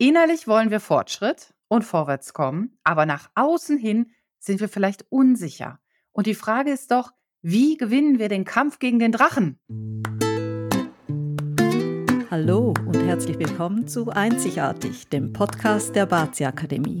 Innerlich wollen wir Fortschritt und vorwärts kommen, aber nach außen hin sind wir vielleicht unsicher. Und die Frage ist doch, wie gewinnen wir den Kampf gegen den Drachen? Hallo und herzlich willkommen zu Einzigartig, dem Podcast der Bazi Akademie.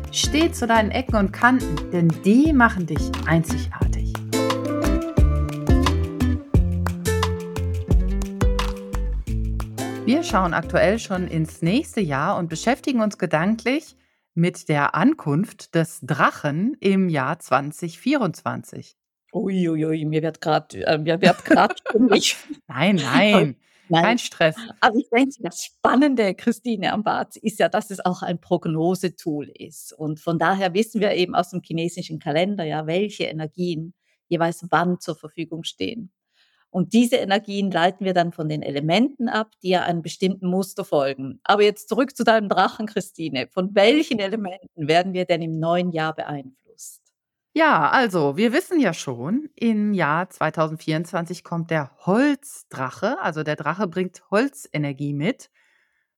steh zu deinen Ecken und Kanten, denn die machen dich einzigartig. Wir schauen aktuell schon ins nächste Jahr und beschäftigen uns gedanklich mit der Ankunft des Drachen im Jahr 2024. Uiuiui, ui, mir wird gerade äh, mir wird gerade Nein, nein, Nein. kein Stress. Also ich denke, das Spannende, Christine am Bad, ist ja, dass es auch ein Prognosetool ist. Und von daher wissen wir eben aus dem chinesischen Kalender ja, welche Energien jeweils wann zur Verfügung stehen. Und diese Energien leiten wir dann von den Elementen ab, die ja einem bestimmten Muster folgen. Aber jetzt zurück zu deinem Drachen, Christine. Von welchen Elementen werden wir denn im neuen Jahr beeinflusst? Ja, also wir wissen ja schon, im Jahr 2024 kommt der Holzdrache. Also der Drache bringt Holzenergie mit.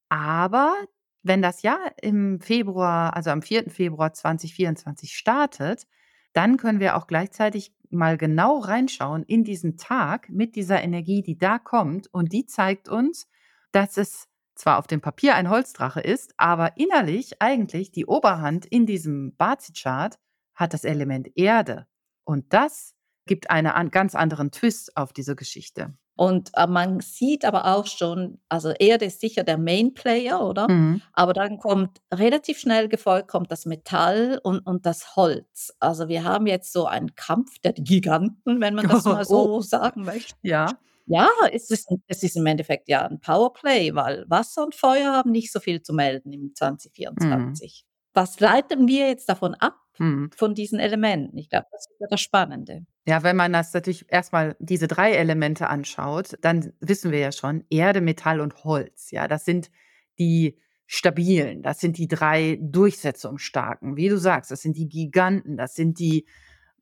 Aber wenn das Jahr im Februar, also am 4. Februar 2024 startet, dann können wir auch gleichzeitig mal genau reinschauen in diesen Tag mit dieser Energie, die da kommt. Und die zeigt uns, dass es zwar auf dem Papier ein Holzdrache ist, aber innerlich eigentlich die Oberhand in diesem Bazi-Chart hat das Element Erde. Und das gibt einen ganz anderen Twist auf diese Geschichte. Und äh, man sieht aber auch schon, also Erde ist sicher der Main Player, oder? Mhm. Aber dann kommt relativ schnell gefolgt kommt das Metall und, und das Holz. Also wir haben jetzt so einen Kampf der Giganten, wenn man das mal so Oh. sagen möchte. Ja. Ja, es ist, es ist im Endeffekt ja ein Powerplay, weil Wasser und Feuer haben nicht so viel zu melden im Mhm. 2024. Was leiten wir jetzt davon ab, Mhm. von diesen Elementen? Ich glaube, das ist ja das Spannende. Ja, wenn man das natürlich erstmal diese drei Elemente anschaut, dann wissen wir ja schon, Erde, Metall und Holz. Ja, das sind die stabilen, das sind die drei durchsetzungsstarken. Wie du sagst, das sind die Giganten, das sind die,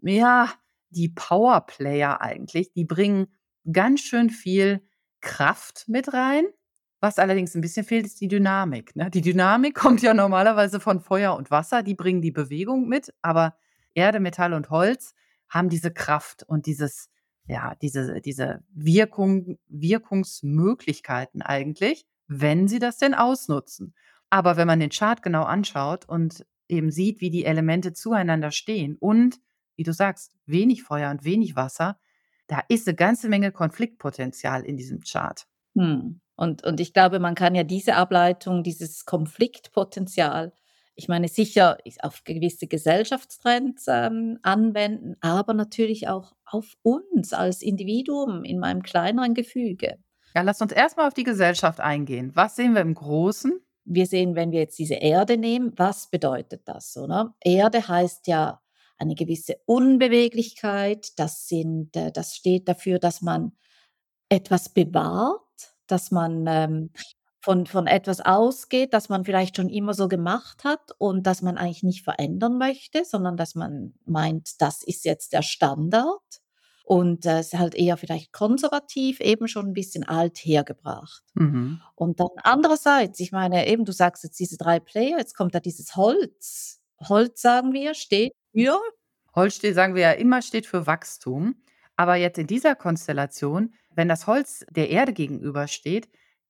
ja, die Powerplayer eigentlich. Die bringen ganz schön viel Kraft mit rein. Was allerdings ein bisschen fehlt, ist die Dynamik. Ne? Die Dynamik kommt ja normalerweise von Feuer und Wasser, die bringen die Bewegung mit, aber Erde, Metall und Holz haben diese Kraft und dieses, ja, diese, diese Wirkung, Wirkungsmöglichkeiten eigentlich, wenn sie das denn ausnutzen. Aber wenn man den Chart genau anschaut und eben sieht, wie die Elemente zueinander stehen und, wie du sagst, wenig Feuer und wenig Wasser, da ist eine ganze Menge Konfliktpotenzial in diesem Chart. Hm. Und, und ich glaube, man kann ja diese Ableitung, dieses Konfliktpotenzial, ich meine, sicher auf gewisse Gesellschaftstrends ähm, anwenden, aber natürlich auch auf uns als Individuum in meinem kleineren Gefüge. Ja, lass uns erstmal auf die Gesellschaft eingehen. Was sehen wir im Großen? Wir sehen, wenn wir jetzt diese Erde nehmen, was bedeutet das, oder? Erde heißt ja eine gewisse Unbeweglichkeit. Das sind, äh, das steht dafür, dass man etwas bewahrt, dass man ähm, von, von etwas ausgeht, das man vielleicht schon immer so gemacht hat und dass man eigentlich nicht verändern möchte, sondern dass man meint, das ist jetzt der Standard. Und äh, es ist halt eher vielleicht konservativ, eben schon ein bisschen alt hergebracht. Mhm. Und dann andererseits, ich meine, eben du sagst jetzt diese drei Player, jetzt kommt da dieses Holz. Holz, sagen wir, steht für Holz steht, sagen wir ja immer, steht für Wachstum. Aber jetzt in dieser Konstellation, wenn das Holz der Erde gegenübersteht,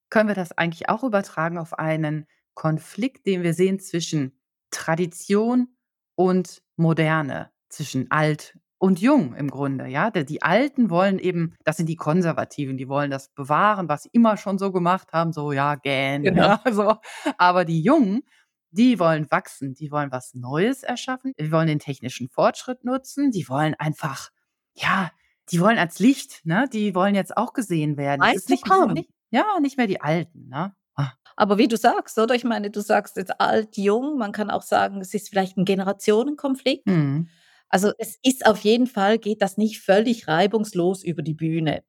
können wir das eigentlich auch übertragen auf einen Konflikt, den wir sehen zwischen Tradition und Moderne, zwischen alt und jung im Grunde. Ja, die Alten wollen eben, das sind die Konservativen, die wollen das bewahren, was sie immer schon so gemacht haben, so ja, gähn. Genau. Ja, so. Aber die Jungen, die wollen wachsen, die wollen was Neues erschaffen, die wollen den technischen Fortschritt nutzen, die wollen einfach, ja, die wollen ans Licht, ne? Die wollen jetzt auch gesehen werden. Es ist nicht, nicht, ja, nicht mehr die Alten, ne? Ah. Aber wie du sagst, oder? Ich meine, du sagst jetzt alt, jung, man kann auch sagen, es ist vielleicht ein Generationenkonflikt. Mhm. Also, es ist auf jeden Fall geht das nicht völlig reibungslos über die Bühne.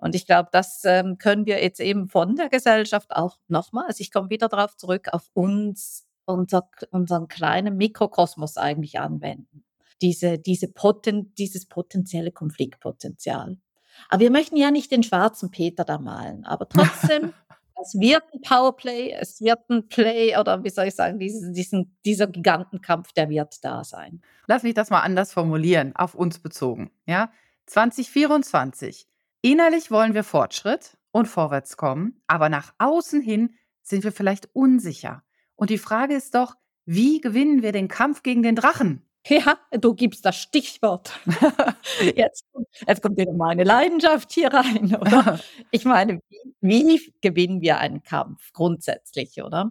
Und ich glaube, das, ähm, können wir jetzt eben von der Gesellschaft auch nochmals, also, ich komme wieder darauf zurück, auf uns, unser unseren kleinen Mikrokosmos eigentlich anwenden. Diese diese Poten dieses potenzielle Konfliktpotenzial. Aber wir möchten ja nicht den schwarzen Peter da malen, aber trotzdem, es wird ein Powerplay, es wird ein Play oder wie soll ich sagen, diesen diesen dieser Gigantenkampf, der wird da sein. Lass mich das mal anders formulieren, auf uns bezogen, ja? 2024. Innerlich wollen wir Fortschritt und vorwärts kommen, aber nach außen hin sind wir vielleicht unsicher. Und die Frage ist doch, wie gewinnen wir den Kampf gegen den Drachen? Ja, du gibst das Stichwort. Jetzt kommt jetzt kommt wieder meine Leidenschaft hier rein, oder? Ich meine, wie wie gewinnen wir einen Kampf grundsätzlich, oder?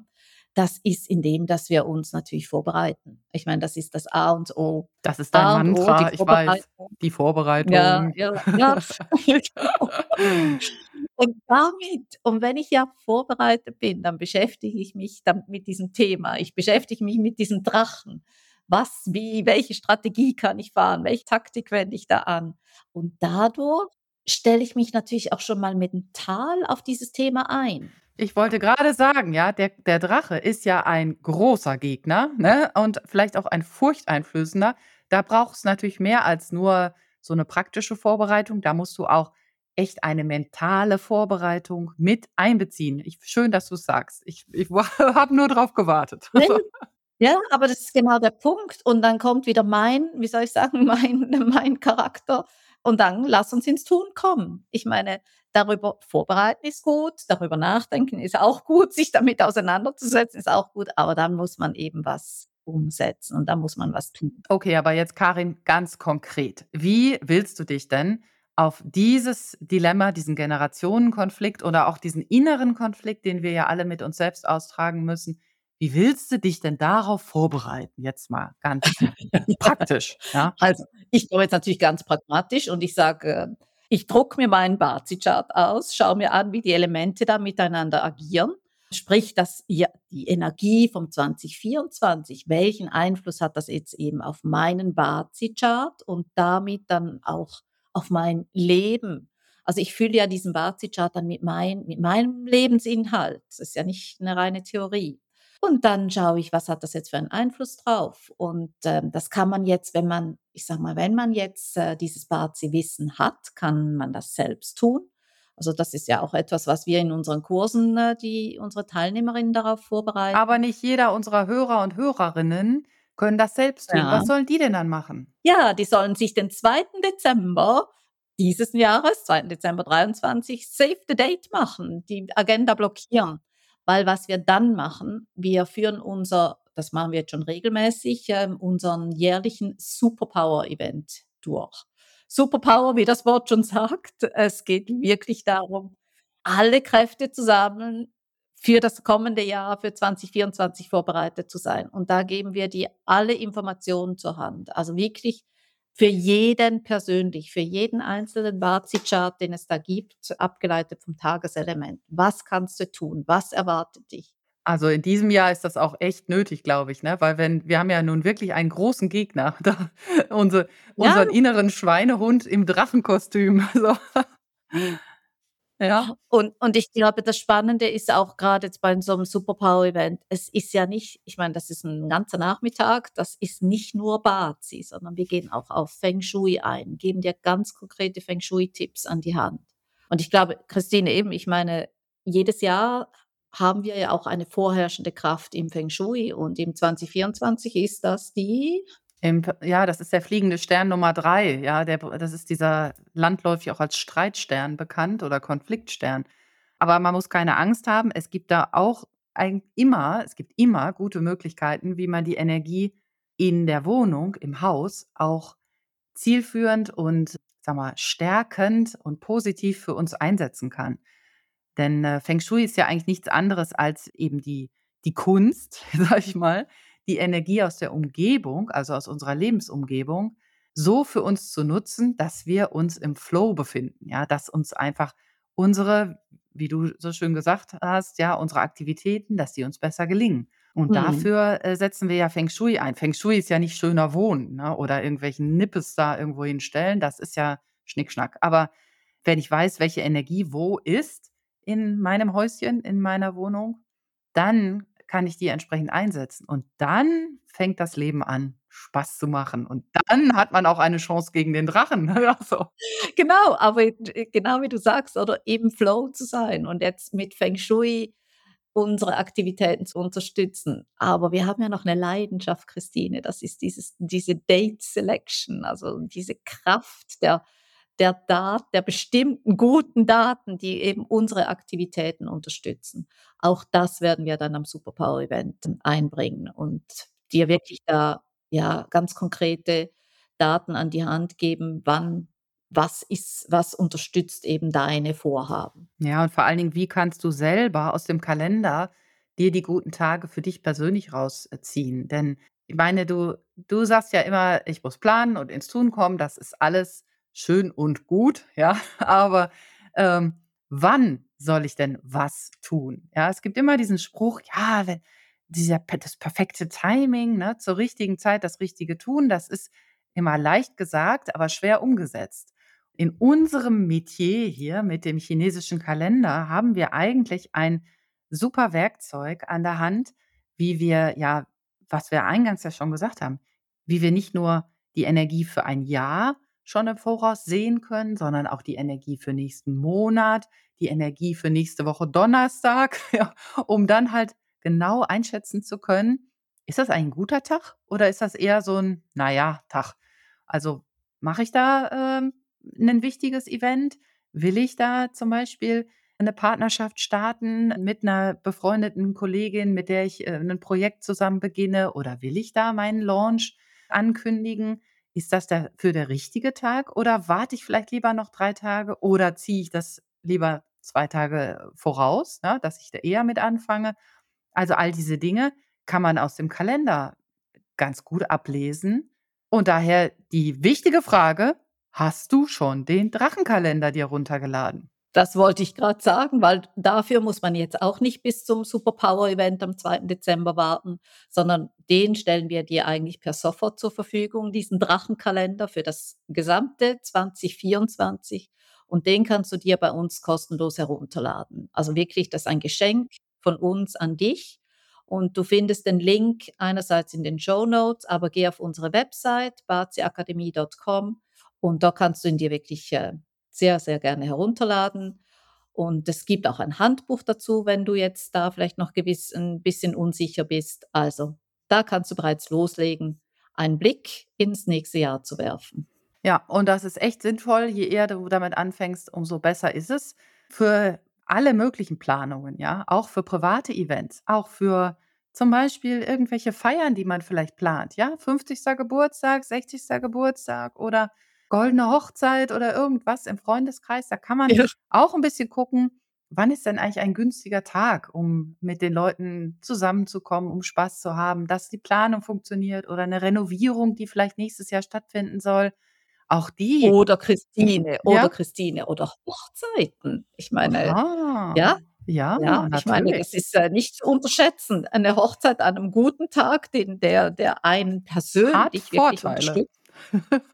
Das ist indem, dass wir uns natürlich vorbereiten. Ich meine, das ist das A und O. Das ist dein A und O, die Mantra, ich weiß. Vorbereitung. Die Ja, Vorbereitung. ja, ja, genau. Und damit und wenn ich ja vorbereitet bin, dann beschäftige ich mich dann mit diesem Thema. Ich beschäftige mich mit diesem Drachen. Was, wie, welche Strategie kann ich fahren? Welche Taktik wende ich da an? Und dadurch stelle ich mich natürlich auch schon mal mental auf dieses Thema ein. Ich wollte gerade sagen, ja, der der Drache ist ja ein großer Gegner, ne, und vielleicht auch ein furchteinflößender. Da braucht's natürlich mehr als nur so 'ne praktische Vorbereitung. Da musst du auch echt eine mentale Vorbereitung mit einbeziehen. Ich schön, dass du's sagst. Ich ich habe nur drauf gewartet. Wenn ja, aber das ist genau der Punkt. Und dann kommt wieder mein wie soll ich sagen, mein mein Charakter und dann lass uns ins Tun kommen. Ich meine, darüber vorbereiten ist gut, darüber nachdenken ist auch gut, sich damit auseinanderzusetzen ist auch gut, aber dann muss man eben was umsetzen und dann muss man was tun. Okay, aber jetzt Karin, ganz konkret. Wie willst du dich denn auf dieses Dilemma, diesen Generationenkonflikt oder auch diesen inneren Konflikt, den wir ja alle mit uns selbst austragen müssen wie willst du dich denn darauf vorbereiten? Jetzt mal ganz praktisch, ja? Also, ich komme jetzt natürlich ganz pragmatisch und ich sage, ich drucke mir meinen Bazi-Chart aus, schaue mir an, wie die Elemente da miteinander agieren. Sprich, dass ja die Energie vom 2024, welchen Einfluss hat das jetzt eben auf meinen Bazi-Chart und damit dann auch auf mein Leben? Also, ich fülle ja diesen Bazi-Chart dann mit mein mit meinem Lebensinhalt. Das ist ja nicht 'ne reine Theorie. Und dann schaue ich, was hat das jetzt für einen Einfluss drauf? Und, ähm, das kann man jetzt, wenn man ich sage mal, wenn man jetzt, äh, dieses Bazi-Wissen hat, kann man das selbst tun. Also, das ist ja auch etwas, was wir in unseren Kursen, äh, die unsere Teilnehmerinnen darauf Aber vorbereiten. nicht jeder unserer Hörer und Hörerinnen können das selbst tun. Ja. Was sollen die denn dann machen? Ja, die sollen sich den 2. Dezember dieses Jahres, 2. Dezember 23, Save the Date machen, die Agenda blockieren. Weil was wir dann machen, wir führen unser das machen wir jetzt schon regelmäßig, ähm, unseren jährlichen Superpower-Event durch. Superpower, wie das Wort schon sagt, es geht wirklich darum, alle Kräfte zusammen für das kommende Jahr, für 2024 vorbereitet zu sein. Und da geben wir dir alle Informationen zur Hand. Also wirklich für jeden persönlich, für jeden einzelnen Bazi-Chart, den es da gibt, abgeleitet vom Tageselement. Was kannst du tun? Was erwartet dich? Also, in diesem Jahr ist das auch echt nötig, glaube ich, ne? Weil wenn wir haben ja nun wirklich einen großen Gegner da, unse Ja. unseren inneren Schweinehund im Drachenkostüm, so. Ja. Und und ich glaube, das Spannende ist auch grade jetzt bei so 'nem Superpower-Event, es ist ja nicht ich meine, das ist 'n ganzer Nachmittag, das ist nicht nur Bazi, sondern wir gehen auch auf Feng Shui ein, geben dir ganz konkrete Feng Shui-Tipps an die Hand. Und ich glaube, Christine, eben, ich meine, jedes Jahr haben wir ja auch eine vorherrschende Kraft im Feng Shui und im 2024 ist das die Im ja, das ist der fliegende Stern Nummer 3, ja, der das ist dieser landläufig auch als Streitstern bekannt oder Konfliktstern. Aber man muss keine Angst haben, es gibt da auch eigen immer es gibt immer gute Möglichkeiten, wie man die Energie in der Wohnung, im Haus auch zielführend und, sage mal, stärkend und positiv für uns einsetzen kann. Denn, äh, Feng Shui ist ja eigentlich nichts anderes als eben die die Kunst, sage ich mal, die Energie aus der Umgebung, also aus unserer Lebensumgebung, so für uns zu nutzen, dass wir uns im Flow befinden, ja, dass uns einfach unsere wie du so schön gesagt hast, ja, unsere Aktivitäten, dass die uns besser gelingen. Und Mhm. dafür, äh, setzen wir ja Feng Shui ein. Feng Shui ist ja nicht schöner Wohnen, ne, oder irgendwelchen Nippes da irgendwo hinstellen. Das ist ja Schnickschnack. Aber wenn ich weiß, welche Energie wo ist in meinem Häuschen, in meiner Wohnung, dann kann ich die entsprechend einsetzen. Und dann fängt das Leben an, Spaß zu machen. Und dann hat man auch eine Chance gegen den Drachen. Ja, so. Genau, aber genau wie du sagst, oder im Flow zu sein und jetzt mit Feng Shui unsere Aktivitäten zu unterstützen. Aber wir haben ja noch 'ne Leidenschaft, Christine, das ist dieses diese Date Selection, also diese Kraft der der Dat der bestimmten guten Daten, die eben unsere Aktivitäten unterstützen. Auch das werden wir dann am Superpower Event einbringen und dir wirklich da, ja, ganz konkrete Daten an die Hand geben, wann was ist was unterstützt eben deine Vorhaben. Ja, und vor allen Dingen, wie kannst du selber aus dem Kalender dir die guten Tage für dich persönlich rausziehen? Denn ich meine, du du sagst ja immer: „Ich muss planen und ins Tun kommen.“ Das ist alles schön und gut, ja, aber, ähm, wann soll ich denn was tun? Ja, es gibt immer diesen Spruch, ja, wenn dieser das perfekte Timing, ne, zur richtigen Zeit das Richtige tun, das ist immer leicht gesagt, aber schwer umgesetzt. In unserem Metier hier mit dem chinesischen Kalender haben wir eigentlich ein super Werkzeug an der Hand, wie wir ja, was wir eingangs ja schon gesagt haben, wie wir nicht nur die Energie für ein Jahr schon im Voraus sehen können, sondern auch die Energie für nächsten Monat, die Energie für nächste Woche Donnerstag, ja, um dann halt genau einschätzen zu können: „Ist das ein guter Tag oder ist das eher so 'n, na ja, Tag?“ Also, mache ich da, ähm, 'nen wichtiges Event? Will ich da zum Beispiel 'ne Partnerschaft starten mit 'ner befreundeten Kollegin, mit der ich, äh, 'nen Projekt zusammen beginne? Oder will ich da meinen Launch ankündigen? Ist das dafür der richtige Tag oder warte ich vielleicht lieber noch 3 Tage oder ziehe ich das lieber 2 Tage voraus, ne, dass ich da eher mit anfange? Also, all diese Dinge kann man aus dem Kalender ganz gut ablesen. Und daher die wichtige Frage: Hast du schon den Drachenkalender dir runtergeladen? Das wollte ich grad sagen, weil dafür muss man jetzt auch nicht bis zum Superpower Event am 2. Dezember warten, sondern den stellen wir dir eigentlich per sofort zur Verfügung, diesen Drachenkalender für das gesamte 2024 und den kannst du dir bei uns kostenlos herunterladen. Also, wirklich, das ist ein Geschenk von uns an dich und du findest den Link einerseits in den Shownotes, aber geh auf unsere Website baziakademie.com und da kannst du ihn dir wirklich, äh, sehr, sehr gerne herunterladen. Und es gibt auch ein Handbuch dazu, wenn du jetzt da vielleicht noch gewiss 'n bisschen unsicher bist. Also, da kannst du bereits loslegen, einen Blick ins nächste Jahr zu werfen. Ja, und das ist echt sinnvoll. Je eher du damit anfängst, umso besser ist es für alle möglichen Planungen, ja, auch für private Events, auch für zum Beispiel irgendwelche Feiern, die man vielleicht plant, ja? 50. Geburtstag, 60. Geburtstag oder goldene Hochzeit oder irgendwas im Freundeskreis. Da kann man Ja. auch 'n bisschen gucken, wann ist denn eigentlich ein günstiger Tag, um mit den Leuten zusammenzukommen, um Spaß zu haben, dass die Planung funktioniert oder 'ne Renovierung, die vielleicht nächstes Jahr stattfinden soll. Auch die Oder Christine oder Ja? Christine oder Hochzeiten. Ich meine, Aha. ja, Ja, ja, ich meine, das ist, äh, nicht zu unterschätzen. Eine Hochzeit an 'nem guten Tag, den der der einen Hat persönlich wirklich Vorteile. unterstützt.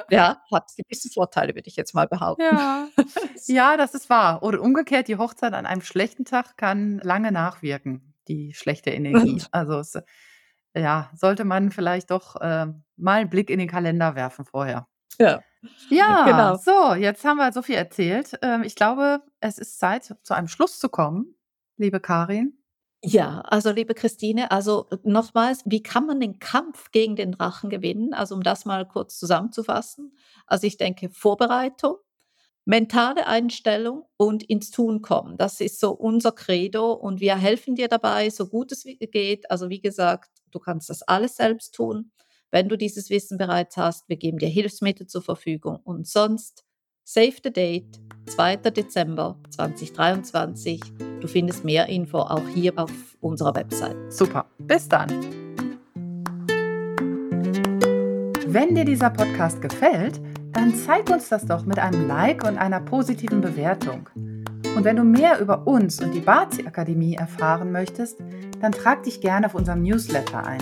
Ja, hat gewisse Vorteile, würde ich jetzt mal behaupten. Ja. Ja, das ist wahr. Oder umgekehrt, die Hochzeit an einem schlechten Tag kann lange nachwirken, die schlechte Energie. Also, es ja, sollte man vielleicht doch, ähm, mal 'n Blick in den Kalender werfen vorher. Ja, Ja, genau. so, jetzt haben wir so viel erzählt. Ähm, ich glaube, es ist Zeit, zu einem Schluss zu kommen, liebe Karin. Ja, also, liebe Christine, also, nochmals, wie kann man den Kampf gegen den Drachen gewinnen? Also, um das mal kurz zusammenzufassen. Also, ich denke, Vorbereitung, mentale Einstellung und ins Tun kommen. Das ist so unser Credo und wir helfen dir dabei, so gut es geht. Also, wie gesagt, du kannst das alles selbst tun, wenn du dieses Wissen bereits hast. Wir geben dir Hilfsmittel zur Verfügung und sonst save the date, 2. Dezember 2023. Du findest mehr Info auch hier auf unserer Website. Super, bis dann. Wenn dir dieser Podcast gefällt, dann zeig uns das doch mit einem Like und einer positiven Bewertung. Und wenn du mehr über uns und die Bazi Akademie erfahren möchtest, dann trag dich gerne auf unserem Newsletter ein.